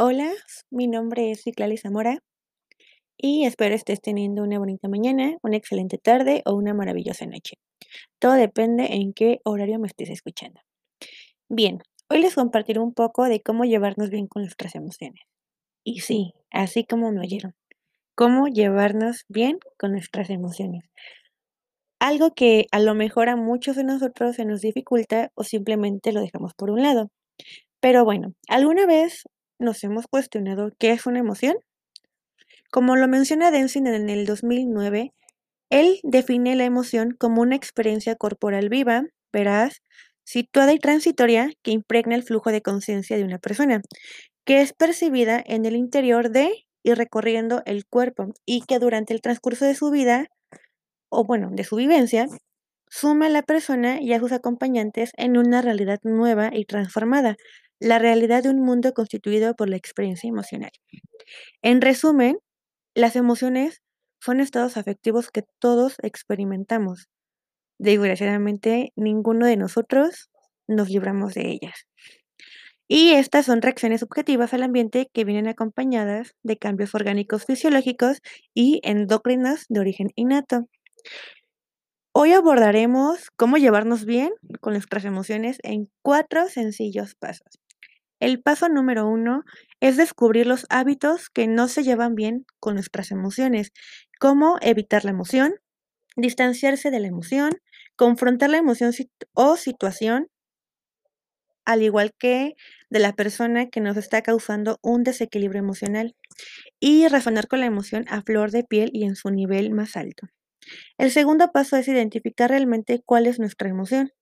Hola, mi nombre es Ciclali Zamora y espero estés teniendo una bonita mañana, una excelente tarde o una maravillosa noche. Todo depende en qué horario me estés escuchando. Bien, hoy les compartiré un poco de cómo llevarnos bien con nuestras emociones. Y sí, así como me oyeron, cómo llevarnos bien con nuestras emociones. Algo que a lo mejor a muchos de nosotros se nos dificulta o simplemente lo dejamos por un lado. Pero bueno, ¿alguna vez nos hemos cuestionado qué es una emoción? Como lo menciona Denzin en el 2009, él define la emoción como una experiencia corporal viva, veraz, situada y transitoria que impregna el flujo de conciencia de una persona, que es percibida en el interior de y recorriendo el cuerpo y que durante el transcurso de su vida, o bueno, de su vivencia, suma a la persona y a sus acompañantes en una realidad nueva y transformada, la realidad de un mundo constituido por la experiencia emocional. En resumen, las emociones son estados afectivos que todos experimentamos. Desgraciadamente, ninguno de nosotros nos libramos de ellas. Y estas son reacciones subjetivas al ambiente que vienen acompañadas de cambios orgánicos fisiológicos y endocrinos de origen innato. Hoy abordaremos cómo llevarnos bien con nuestras emociones en cuatro sencillos pasos. El paso número uno es descubrir los hábitos que no se llevan bien con nuestras emociones, como evitar la emoción, distanciarse de la emoción, confrontar la emoción o situación, al igual que de la persona que nos está causando un desequilibrio emocional, y razonar con la emoción a flor de piel y en su nivel más alto. El segundo paso es identificar realmente cuál es nuestra emoción.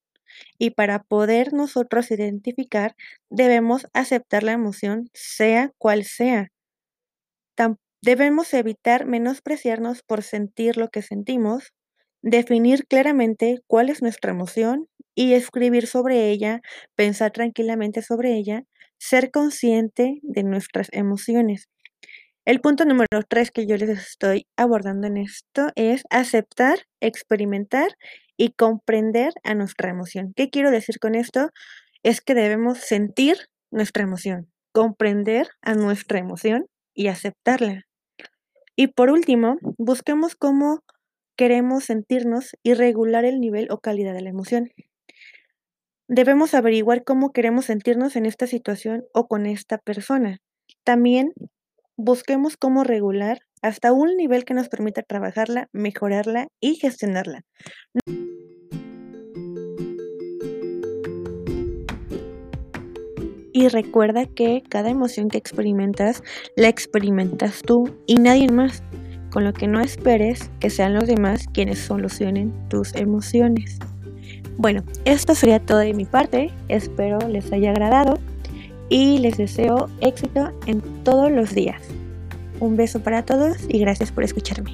Y para poder nosotros identificar, debemos aceptar la emoción, sea cual sea. debemos evitar menospreciarnos por sentir lo que sentimos, definir claramente cuál es nuestra emoción y escribir sobre ella, pensar tranquilamente sobre ella, ser consciente de nuestras emociones. El punto número tres que yo les estoy abordando en esto es aceptar, experimentar y comprender a nuestra emoción. ¿Qué quiero decir con esto? Es que debemos sentir nuestra emoción, comprender a nuestra emoción y aceptarla. Y por último, busquemos cómo queremos sentirnos y regular el nivel o calidad de la emoción. Debemos averiguar cómo queremos sentirnos en esta situación o con esta persona. También busquemos cómo regular hasta un nivel que nos permita trabajarla, mejorarla y gestionarla. Y recuerda que cada emoción que experimentas la experimentas tú y nadie más, con lo que no esperes que sean los demás quienes solucionen tus emociones. Bueno, esto sería todo de mi parte, espero les haya agradado y les deseo éxito en todos los días. Un beso para todos y gracias por escucharme.